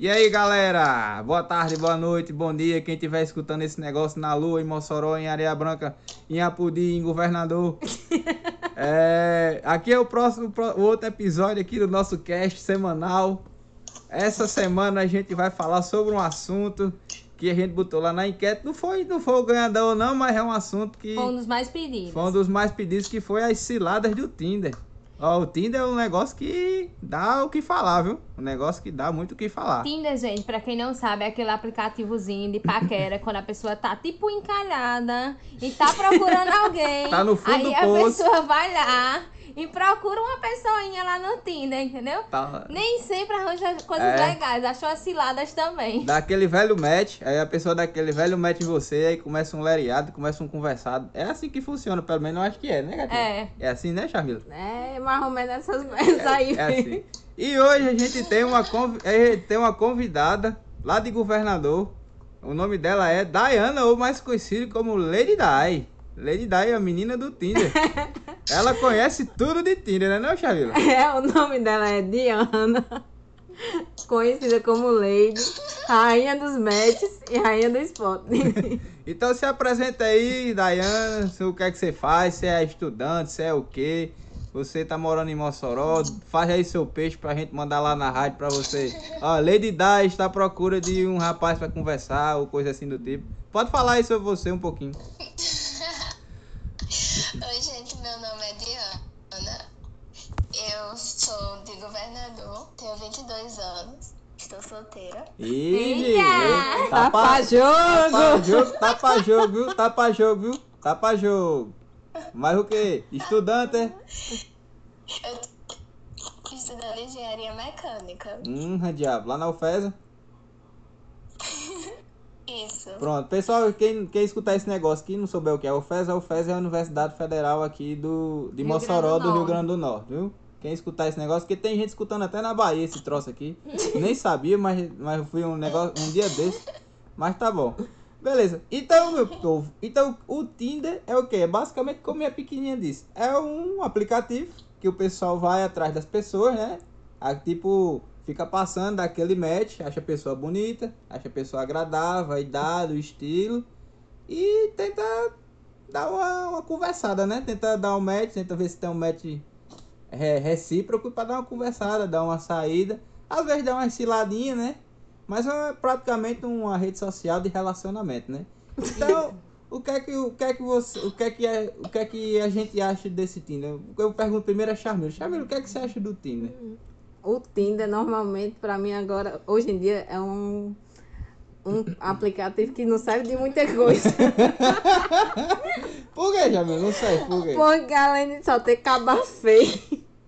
E aí, galera? Boa tarde, boa noite, bom dia. Quem estiver escutando esse negócio na Lua, em Mossoró, em Areia Branca, em Apudi, em Governador. é, aqui é o próximo, o outro episódio aqui do nosso cast semanal. Essa semana a gente vai falar sobre um assunto que a gente botou lá na enquete. Não foi, não foi o ganhador não, mas é um assunto que... Foi um dos mais pedidos. Foi um dos mais pedidos, que foi as ciladas do Tinder. Ó, o Tinder é um negócio que dá o que falar, viu? Um negócio que dá muito o que falar. Tinder, gente, pra quem não sabe, é aquele aplicativozinho de paquera, quando a pessoa tá tipo encalhada e tá procurando alguém. Tá no fundo Aí do a poço. pessoa vai lá e procura uma pessoinha lá no Tinder, entendeu? Tá. Nem sempre arranja coisas É. legais, achou as ciladas também. Dá aquele velho match, aí a pessoa dá aquele velho match em você, aí começa um lereado, começa um conversado. É assim que funciona, pelo menos eu acho que é, né, gatinha? É. É assim, né, Charmila? É, mais ou menos essas coisas aí. É assim. E hoje a gente tem uma, gente tem uma convidada lá de governador. O nome dela é Diana, ou mais conhecido como Lady Di. Lady Di é a menina do Tinder. Ela conhece tudo de Tinder, né, não, Charmila? É, o nome dela é Diana, conhecida como Lady, rainha dos matches e rainha do spot. Então se apresenta aí, Dayana, se- o que é que você faz, se é estudante, se é o quê. Você tá morando em Mossoró, faz aí seu peixe pra gente mandar lá na rádio pra você. Ó, Lady Di está à procura de um rapaz pra conversar ou coisa assim do tipo. Pode falar aí sobre você um pouquinho. Oi, gente, meu nome é Diana. Eu sou de governador, tenho 22 anos, estou solteira. Ih, tá pra jogo! jogo, tá pra jogo, viu? Tá pra jogo, viu? Tá pra jogo. Mas o quê? Estudante, é? Eu tô estudando engenharia mecânica. Hum, diabo, lá na UFESA. Isso. Pronto, pessoal, quem, quem escutar esse negócio aqui não souber o que é o FES, a UFES é a Universidade Federal aqui do, de Rio Mossoró, do do Rio. Grande do Norte, viu? Quem escutar esse negócio, porque tem gente escutando até na Bahia esse troço aqui. Nem sabia, mas, mas fui um negócio um dia desse. Mas tá bom. Beleza. Então, meu povo, então o Tinder é o quê? É basicamente como a pequenininha disse. É um aplicativo que o pessoal vai atrás das pessoas, né? Aí, tipo, fica passando daquele match, acha a pessoa bonita, acha a pessoa agradável, a idade, o estilo. E tenta dar uma, uma conversada, né? Tenta dar um match, tenta ver se tem um match re- recíproco pra dar uma conversada, dar uma saída. Às vezes dá uma ciladinha, né? Mas é praticamente uma rede social de relacionamento, né? Então, o que é que o que é que você, o que é que é, o que é que a gente acha desse Tinder? Eu pergunto primeiro a Charmila. Charmila, o que é que você acha do Tinder? O Tinder, normalmente, pra mim agora, hoje em dia, é um, um aplicativo que não serve de muita coisa. Por que, Charmila? Não sei, por quê? Porque além de só ter caba feio.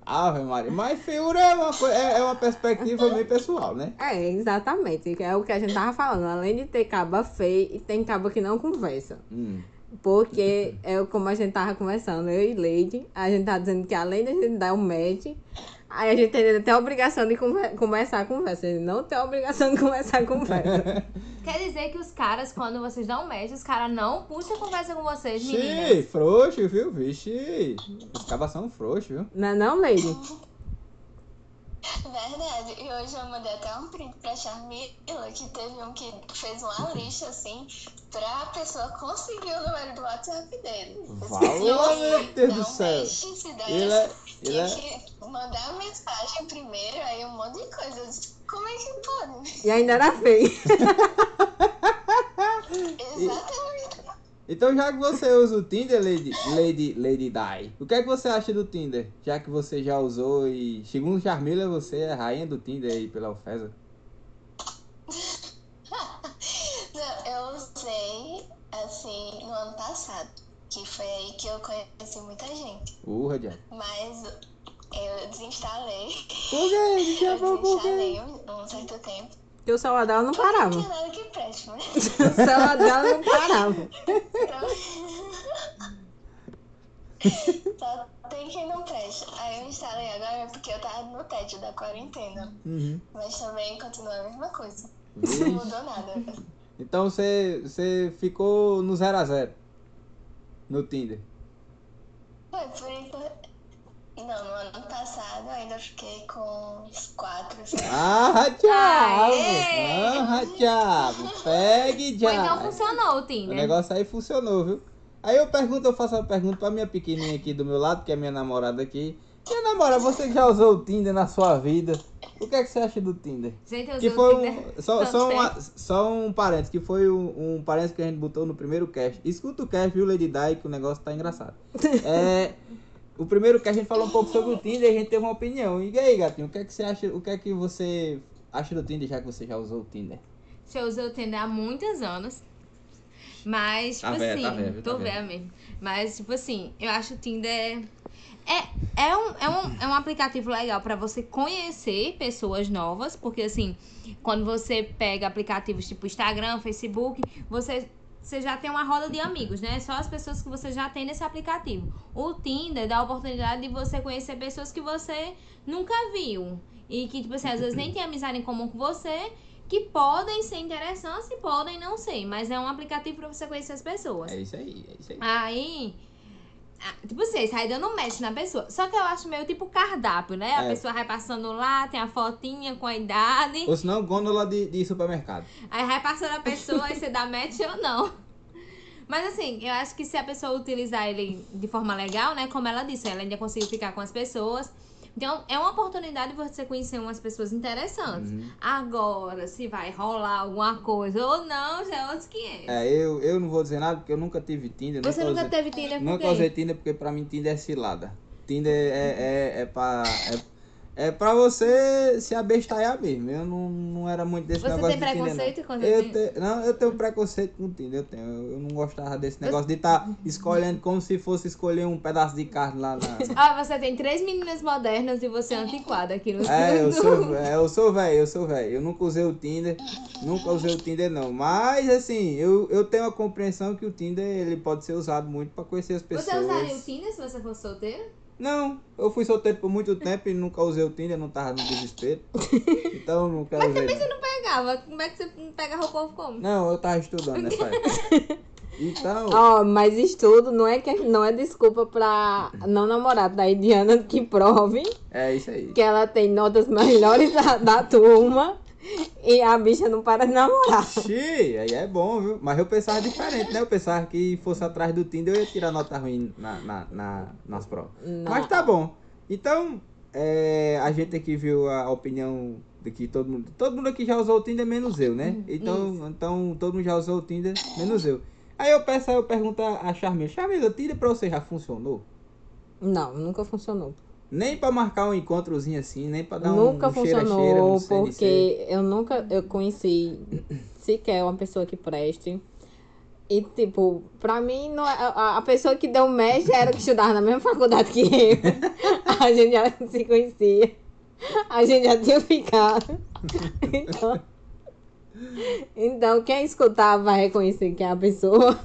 Ave Maria. Mas figura é uma, é, é uma perspectiva meio pessoal, né? É, exatamente. É o que a gente tava falando. Além de ter caba feio, tem caba que não conversa. Hum. Porque é como a gente tava conversando, eu e Lady, a gente tá dizendo que além de a gente dar um match, aí a gente tem a obrigação de começar a conversa. Ele não tem a obrigação de começar a conversa. Quer dizer que os caras, quando vocês dão um match, os caras não puxam conversa com vocês, meninas. Xiii, frouxo, viu? Vixe. Os cabas são frouxos, viu? não é não, Lady? Verdade. E hoje eu mandei até um print pra Charmila que teve um que fez uma lista assim pra pessoa conseguir o número do WhatsApp dele. Fala, meu Deus do céu. se der, Ele é, ele é, que mandar a mensagem primeiro, aí um monte de coisa. Eu disse, Como é que pode? E ainda era feio. Exatamente. Então, já que você usa o Tinder, Lady, Lady, Lady Di, o que é que você acha do Tinder? Já que você já usou e, segundo Charmila, você é a rainha do Tinder aí pela UFESA. Não, eu usei assim no ano passado, que foi aí que eu conheci muita gente. Urra, Diabo. Mas eu desinstalei. Por quê? Eu desinstalei um, um certo tempo. Porque o celular dela não parava. que preste, né? O celular dela não parava. Só tem quem não presta. Aí eu instalei agora porque eu tava no tédio da quarentena. Uhum. Mas também continua a mesma coisa. Vixe. Não mudou nada. Então você, você ficou no 0 a 0 no Tinder. Foi por enquanto. Não. No ano passado eu ainda fiquei com uns quatro, cinco. Ah, Thiago! Ah, Thiago! Pegue, Ou Thiago! então funcionou o O Tinder. negócio aí funcionou, viu? Aí eu pergunto, eu faço uma pergunta pra minha pequenininha aqui do meu lado, que é minha namorada aqui. Minha namorada, você que já usou o Tinder na sua vida, o que é que você acha do Tinder? Gente, eu Que usei foi o Tinder. um. Só, só, uma, só um parênteses, que foi um, um parênteses que a gente botou no primeiro cast. Escuta o cast, viu, Lady Di, que o negócio tá engraçado. É. O primeiro cast a gente falou um pouco sobre o Tinder e a gente teve uma opinião. E aí, gatinho, o que é que você acha? O que é que você acha do Tinder, já que você já usou o Tinder? Eu usei o Tinder há muitos anos. Mas, tipo Tá velha, assim, tá velha, viu? tô Tá velha. mesmo. Mas, tipo assim, eu acho o Tinder. É, é, um, é, um, é um aplicativo legal pra você conhecer pessoas novas, porque assim, quando você pega aplicativos tipo Instagram, Facebook, você, você já tem uma roda de amigos, né? Só as pessoas que você já tem nesse aplicativo. O Tinder dá a oportunidade de você conhecer pessoas que você nunca viu. E que, tipo assim, às vezes nem tem amizade em comum com você, que podem ser interessantes e podem não ser. Mas é um aplicativo pra você conhecer as pessoas. É isso aí, é isso aí. Aí, tipo assim, sai dando match na pessoa. Só que eu acho meio tipo cardápio, né? A É. pessoa vai passando lá, tem a fotinha com a idade. Ou senão, gôndola de, de supermercado. Aí vai passando a pessoa, aí você dá match ou não. Mas assim, eu acho que se a pessoa utilizar ele de forma legal, né? Como ela disse, ela ainda conseguiu ficar com as pessoas. Então, é uma oportunidade de você conhecer umas pessoas interessantes. Uhum. Agora, se vai rolar alguma coisa ou não, já é outros 500. É, eu, eu não vou dizer nada porque eu nunca tive Tinder. Você nunca usei, teve Tinder por Nunca usei Tinder porque pra mim Tinder é cilada. Tinder é, é, é pra. É, é pra você se abestalhar mesmo. Eu não, não era muito desse Você negócio tem de Tinder. preconceito quando eu tem- te- Não, eu tenho preconceito com Tinder, eu tenho. Eu, não gostava desse negócio de estar escolhendo como se fosse escolher um pedaço de carne lá na. Ah, você tem três meninas modernas e você é antiquada aqui no É, eu sou, é, eu sou velho, eu sou velho. Eu nunca usei o Tinder, nunca usei o Tinder não. Mas assim, eu, eu tenho a compreensão que o Tinder ele pode ser usado muito pra conhecer as pessoas. Você usaria o Tinder se você fosse solteiro? Não, eu fui solteiro por muito tempo e nunca usei o Tinder, não tava no desespero. Então eu nunca Mas usei. também não. você não pegava. Como é que você pegava o povo como? Não, eu tava estudando nessa época. Então, Ó, mas estudo não é, que, não é desculpa pra não namorar da Indiana que prove é isso aí. que ela tem notas melhores da, da turma e a bicha não para de namorar. Xi, aí é bom, viu? Mas eu pensava diferente, né? Eu pensava que fosse atrás do Tinder eu ia tirar nota ruim na, na, na- nas provas. Não. Mas tá bom. Então, é, a gente aqui viu a opinião de que todo mundo. Todo mundo aqui já usou o Tinder, menos eu, né? Então, então todo mundo já usou o Tinder, menos eu. Aí eu peço, aí eu pergunto a Charmila, Charmila, o Tinder pra você já funcionou? Não, nunca funcionou. Nem pra marcar um encontrozinho assim, nem pra dar um, nunca um cheira-cheira funcionou, no CNC. porque eu nunca eu conheci sequer uma pessoa que preste. E, tipo, pra mim, não, é- a, a pessoa que deu match era que estudava na mesma faculdade que eu. A gente já se conhecia. A gente já tinha ficado. Então, então quem escutar vai reconhecer que é a pessoa.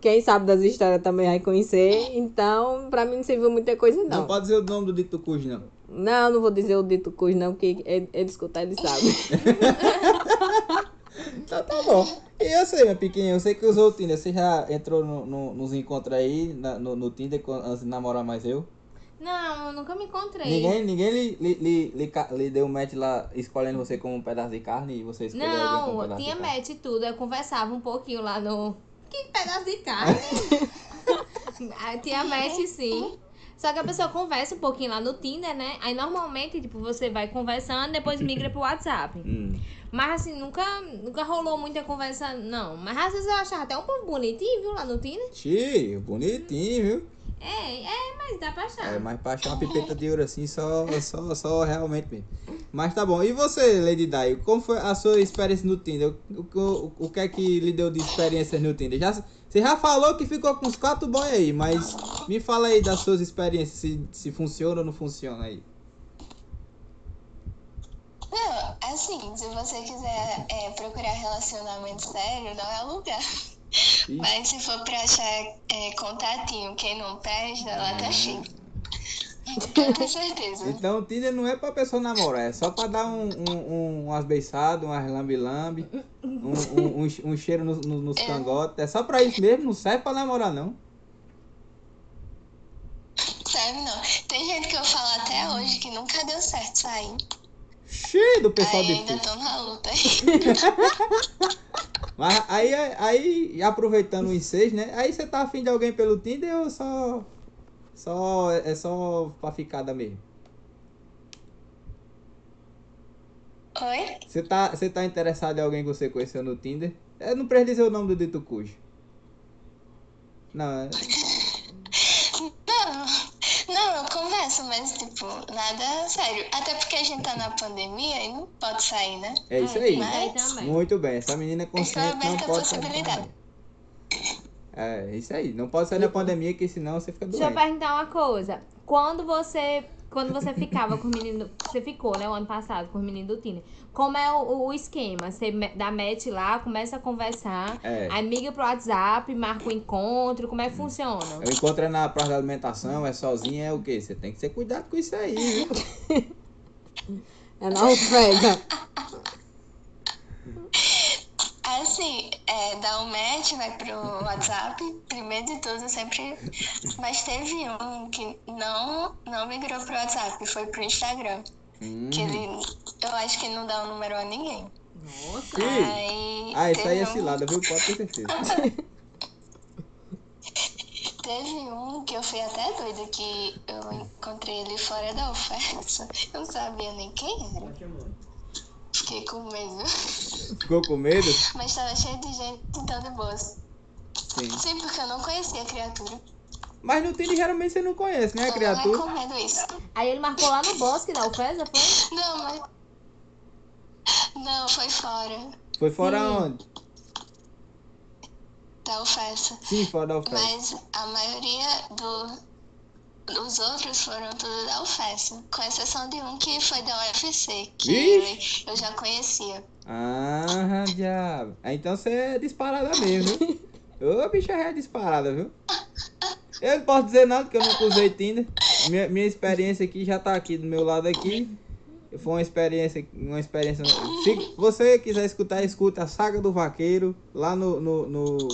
Quem sabe das histórias também vai conhecer. Então, pra mim não serviu muita coisa, Não não. pode dizer o nome do dito cujo, não. Não, não vou dizer o dito cujo, não, porque ele, ele escutar, ele sabe. Então tá bom. E eu sei, minha pequena, eu sei que usou o Tinder. Você já entrou no, no- nos encontros aí, na- no, no Tinder, quando- antes de namorar mais eu? Não, eu nunca me encontrei. Ninguém, ninguém lhe, lhe, lhe, lhe, lhe deu um match lá escolhendo você como um pedaço de carne e você escolheu alguém como um Não, pedaço tinha de match e tudo. Eu conversava um pouquinho lá no. Que pedaço de carne? Aí tinha match sim. Só que a pessoa conversa um pouquinho lá no Tinder, né? Aí normalmente, tipo, você vai conversando, depois migra pro WhatsApp. Hum. Mas assim, nunca, nunca rolou muita conversa, não. Mas às vezes eu achava até um povo bonitinho, viu, lá no Tinder. Tio, bonitinho, viu? É, é, mas dá pra achar. É, mas pra achar uma pipeta de ouro assim, só, só, só realmente mesmo. Mas tá bom. E você, Lady Di, como foi a sua experiência no Tinder? O, o, o que é que lhe deu de experiência no Tinder? Já, você já falou que ficou com uns quatro boy aí, mas me fala aí das suas experiências, se, se funciona ou não funciona aí. Não, assim, se você quiser é, procurar relacionamento sério, não é o lugar. Mas se for pra achar é, contatinho, quem não presta, lá tá cheio. Com certeza. Então o Tinder não é pra pessoa namorar, é só pra dar um, um, um- umas beiçadas, umas lambe-lambe, um, um, um, um cheiro no, no- nos cangotes. É só pra isso mesmo, não serve pra namorar não. Sabe não? Tem gente que eu falo até hoje que nunca deu certo sair. Cheio do pessoal Aí de ainda tô na luta aí. Mas aí, aí, aproveitando os seis, né? Aí você tá afim de alguém pelo Tinder ou só. Só. É só pra ficada mesmo? Oi? Você tá, você tá interessado em alguém que você conheceu no Tinder? Eu não precisa dizer o nome do dito cujo. Não, é- não, eu converso, mas tipo, nada sério. Até porque a gente tá na pandemia e não pode sair, né? é isso aí. Mas-. Muito bem, essa menina é consciente, não aberta a pode sair na possibilidade. É, isso aí. Não pode sair na pandemia, que senão você fica Deixa eu doente. perguntar uma coisa. Quando você. Quando você ficava com o menino. Você ficou, né, o ano passado, com o menino do Tinder. Como é o, o esquema? Você dá match lá, começa a conversar, É. aí miga pro WhatsApp, marca o encontro, como é que funciona? Eu encontro é na praça da alimentação, é sozinha, é o quê? Você tem que ter cuidado com isso aí, viu? É na oferta. Assim, é, dá um match, vai pro WhatsApp, primeiro de tudo, sempre. Mas teve um que não, não migrou pro WhatsApp, foi pro Instagram. Hum. Que ele, eu acho que não dá o número a ninguém. Nossa. Aí, Ah, isso aí é um- cilada, viu? Pode ter certeza. Teve um que eu fui até doida, que eu encontrei ele fora da oferta. Eu não sabia nem quem era. Fiquei com medo. Ficou com medo? Mas tava cheio de gente, então de boas. Sim. Sim, porque eu não conhecia a criatura. Mas no Tinder geralmente você não conhece, né, a Eu não criatura? recomendo isso. Aí ele marcou lá no bosque da Alfesa, foi? Não, mas. Não, foi fora Foi fora Sim. onde? da oferta. Sim, fora da oferta. Mas a maioria do, dos outros foram tudo da oferta. Com exceção de um que foi da UFC, que ele, eu já conhecia. Ah, diabo. Ah, Então você é disparada mesmo? Ô, bicha é disparada, viu? Eu não posso dizer nada, porque eu nunca usei Tinder. Minha, minha experiência aqui já tá aqui do meu lado aqui. Foi uma experiência, uma experiência. Se você quiser escutar, escuta a Saga do Vaqueiro lá no no no,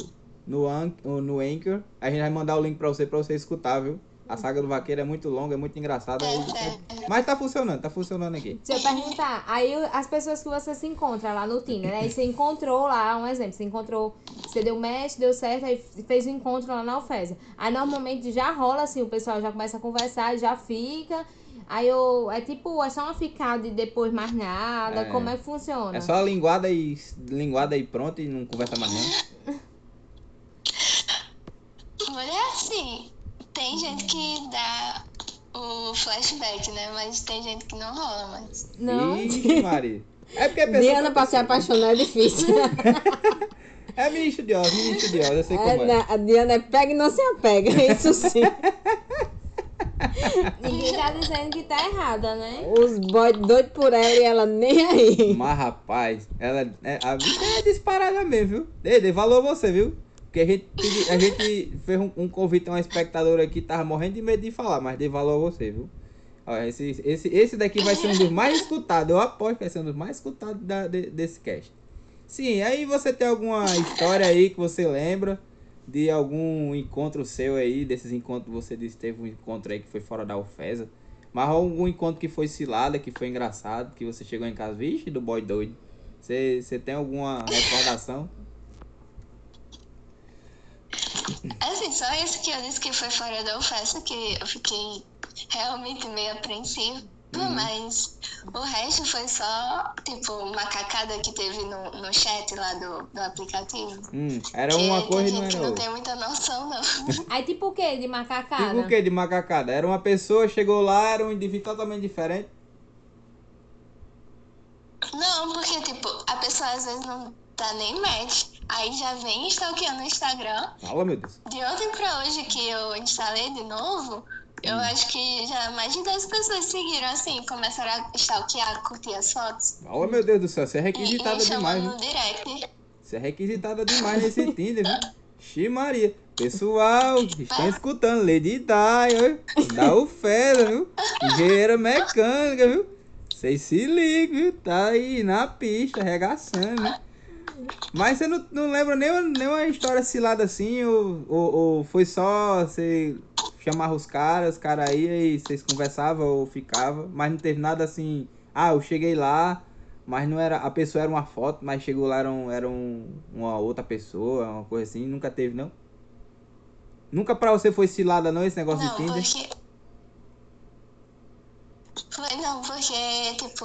no, An- no Anchor. A gente vai mandar o link pra você pra você escutar, viu? A Saga do Vaqueiro é muito longa, é muito engraçada. Mas tá funcionando, tá funcionando aqui. Deixa eu perguntar. Aí as pessoas que você se encontra lá no Tinder, né? Aí você encontrou lá, um exemplo, você encontrou, você deu match, deu certo, aí fez o encontro lá na Alfesa. Aí normalmente já rola assim, o pessoal já começa a conversar, já fica. Aí eu, é tipo, é só uma ficada e depois mais nada. É. Como é que funciona? É só linguada e linguada e pronto e não conversa mais não. Mulher, assim, tem gente que dá o flashback, né? Mas tem gente que não rola mais. Não. Ixi, Maria. É porque a pessoa. Diana pra se apaixonar é difícil. É menina estudiosa, menina estudiosa, eu sei como É, é. né, a Diana é pega e não se apega, isso sim. Ninguém tá dizendo que tá errada, né? Os boys doidos por ela e ela nem aí. Mas rapaz, ela é, a bicha é disparada mesmo, viu? Dê, dê valor a você, viu? Porque a gente, a gente fez um, um convite a uma espectadora aqui, tava morrendo de medo de falar, mas dê valor a você, viu? Ó, esse, esse, esse daqui vai ser um dos mais escutados, eu aposto que vai ser um dos mais escutados da, de- desse cast. Sim, aí você tem alguma história aí que você lembra de algum encontro seu aí, desses encontros que você disse que teve um encontro aí que foi fora da Alfesa. Mas algum encontro que foi cilada, que foi engraçado, que você chegou em casa, vixe, do boy doido. Você tem alguma recordação? Assim, só esse que eu disse que foi fora da oferta, que eu fiquei realmente meio apreensiva. Mas o resto foi só, tipo, macacada que teve no, no chat lá do, do aplicativo. Hum, era Que uma tem coisa não gente que não outra. tem muita noção, não. Aí tipo o quê? De macacada? Tipo o que de macacada? Era uma pessoa, chegou lá, era um indivíduo totalmente diferente. Não, porque, tipo, a pessoa às vezes não dá nem match. Aí já vem stalkeando no Instagram. Fala, meu Deus. De ontem pra hoje que eu instalei de novo, eu acho que já mais de 10 pessoas seguiram assim, começaram a stalkear, curtir as fotos. Fala, meu Deus do céu. Você é E, e requisitada me demais, no direct. Você é requisitada demais nesse Tinder, viu? Xi Maria. Pessoal, estão escutando Lady Di. Dá o fera, viu? Engenheira mecânica, viu? Vocês se ligam, viu? Tá aí na pista, arregaçando, né? Mas você não, não lembra nenhuma, nenhuma história cilada assim? Ou, ou, ou foi só você chamava os caras, os caras iam e vocês conversavam ou ficavam, mas não teve nada assim. Ah, eu cheguei lá, mas não era. A pessoa era uma foto, mas chegou lá, era, um, era um, uma outra pessoa, uma coisa assim. Nunca teve, não? Nunca pra você foi cilada, não, esse negócio Não, de Tinder? porque. Foi não, porque, tipo,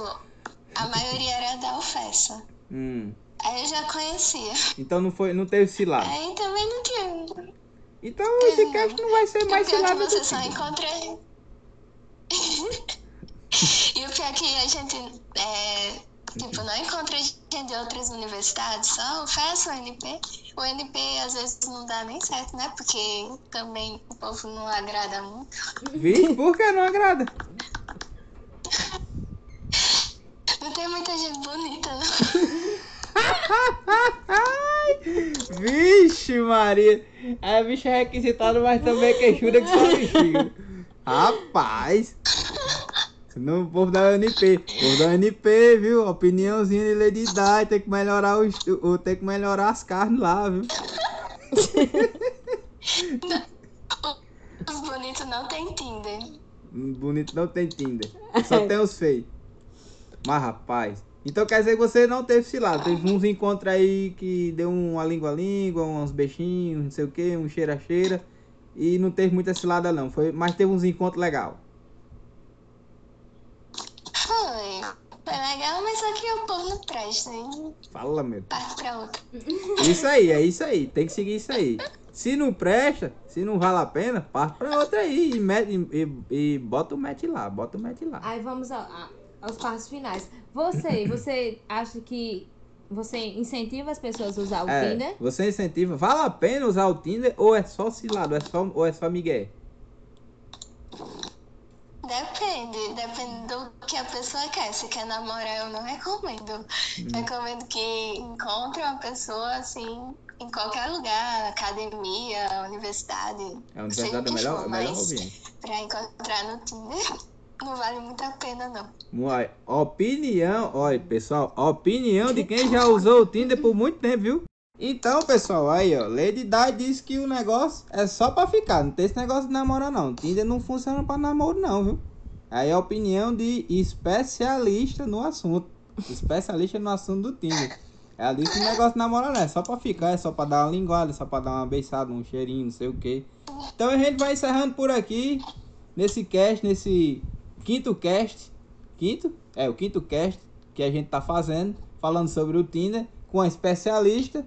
a maioria era da ofensa. Hum. Aí eu já conhecia. Então não foi, não teve cilada. Aí também não tinha. Então esse cast não vai ser mais o pior é cilada que você só Tinder. encontra. e o pior é que a gente é, tipo, não encontra gente de outras universidades, só o FES, o NP. O NP às vezes não dá nem certo, né? Porque também o povo não agrada muito. Vixe, por que não agrada? Não tem muita gente bonita, não. Vixe, Maria. A bicha é requisitada, mas também é queixuda que só bexiga. Rapaz. No povo da UNP. Povo da UNP, viu? Opiniãozinha de Lady Di. Tem que melhorar os, o, tem que melhorar as carnes lá, viu? Os bonitos não tem Tinder. Bonito não tem Tinder. Só tem os feios. Mas, rapaz. Então quer dizer que você não teve cilada. Teve uns encontros aí que deu uma língua a língua, uns beijinhos, não sei o que, um cheira a cheira. E não teve muita cilada não. Foi, mas teve uns encontros legal. Foi. Foi legal, mas só que o povo não presta. Aí Fala, meu. parte pra outra. Isso aí, é isso aí. Tem que seguir isso aí. Se não presta, se não vale a pena, parte pra outra aí. E, mete, e, e bota o match lá, bota o match lá. Aí vamos a- aos passos finais. Você, você acha que você incentiva as pessoas a usar o É, Tinder? você incentiva. Vale a pena usar o Tinder ou é só cilado, ou é só, ou é só migué? Depende, depende do que a pessoa quer. Se quer namorar, eu não recomendo. Recomendo que encontre uma pessoa assim em qualquer lugar, academia, universidade. É a universidade é o melhor, for, melhor ambiente. Pra encontrar no Tinder, não vale muito a pena, não. Olha, Opinião, olha pessoal, opinião de quem já usou o Tinder por muito tempo, viu? Então, pessoal, aí ó, Lady Di disse que o negócio é só pra ficar, não tem esse negócio de namorar não. Tinder não funciona pra namoro não, viu? Aí é a opinião de especialista no assunto. Especialista no assunto do Tinder. Ela disse que o negócio de namorar não é só pra ficar, é só pra dar uma linguada, é só pra dar uma beiçada, um cheirinho, não sei o que. Então a gente vai encerrando por aqui, nesse cast, nesse quinto cast. Quinto? É, o quinto cast que a gente tá fazendo, falando sobre o Tinder, com a especialista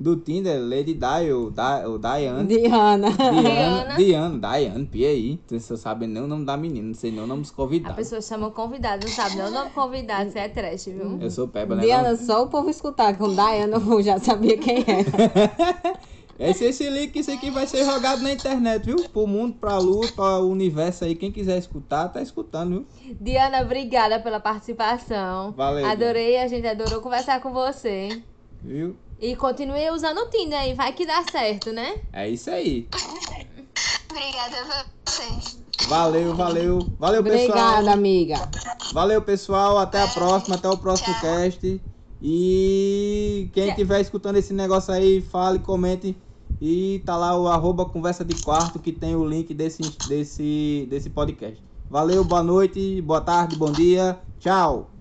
do Tinder, Lady Di, ou, Di, ou Diane. Diana. Diana, Diana, Diane, pia aí. Você sabe nem o nome da menina, não sei nem o nome dos A convidados. pessoa chama convidado, não sabe nem o nome do convidado, você é trash, viu? Eu sou Peba, né? Diana, não? só o povo escutar. Com Diana eu já sabia quem era. Esse, esse link, isso aqui vai ser jogado na internet, viu? Pro mundo, pra lua, pra universo aí. Quem quiser escutar, tá escutando, viu? Diana, obrigada pela participação. Valeu, Adorei, a gente adorou conversar com você. Viu? E continue usando o Tinder aí, vai que dá certo, né? É isso aí. Obrigada a vocês. Valeu, valeu. Valeu, pessoal. Obrigada, amiga. Valeu, pessoal. Até a próxima. Até o próximo Tchau. cast. E quem estiver escutando esse negócio aí, fale, comente. E tá lá o arroba conversa de quarto que tem o link desse, desse, desse podcast. Valeu, boa noite, boa tarde, bom dia. Tchau.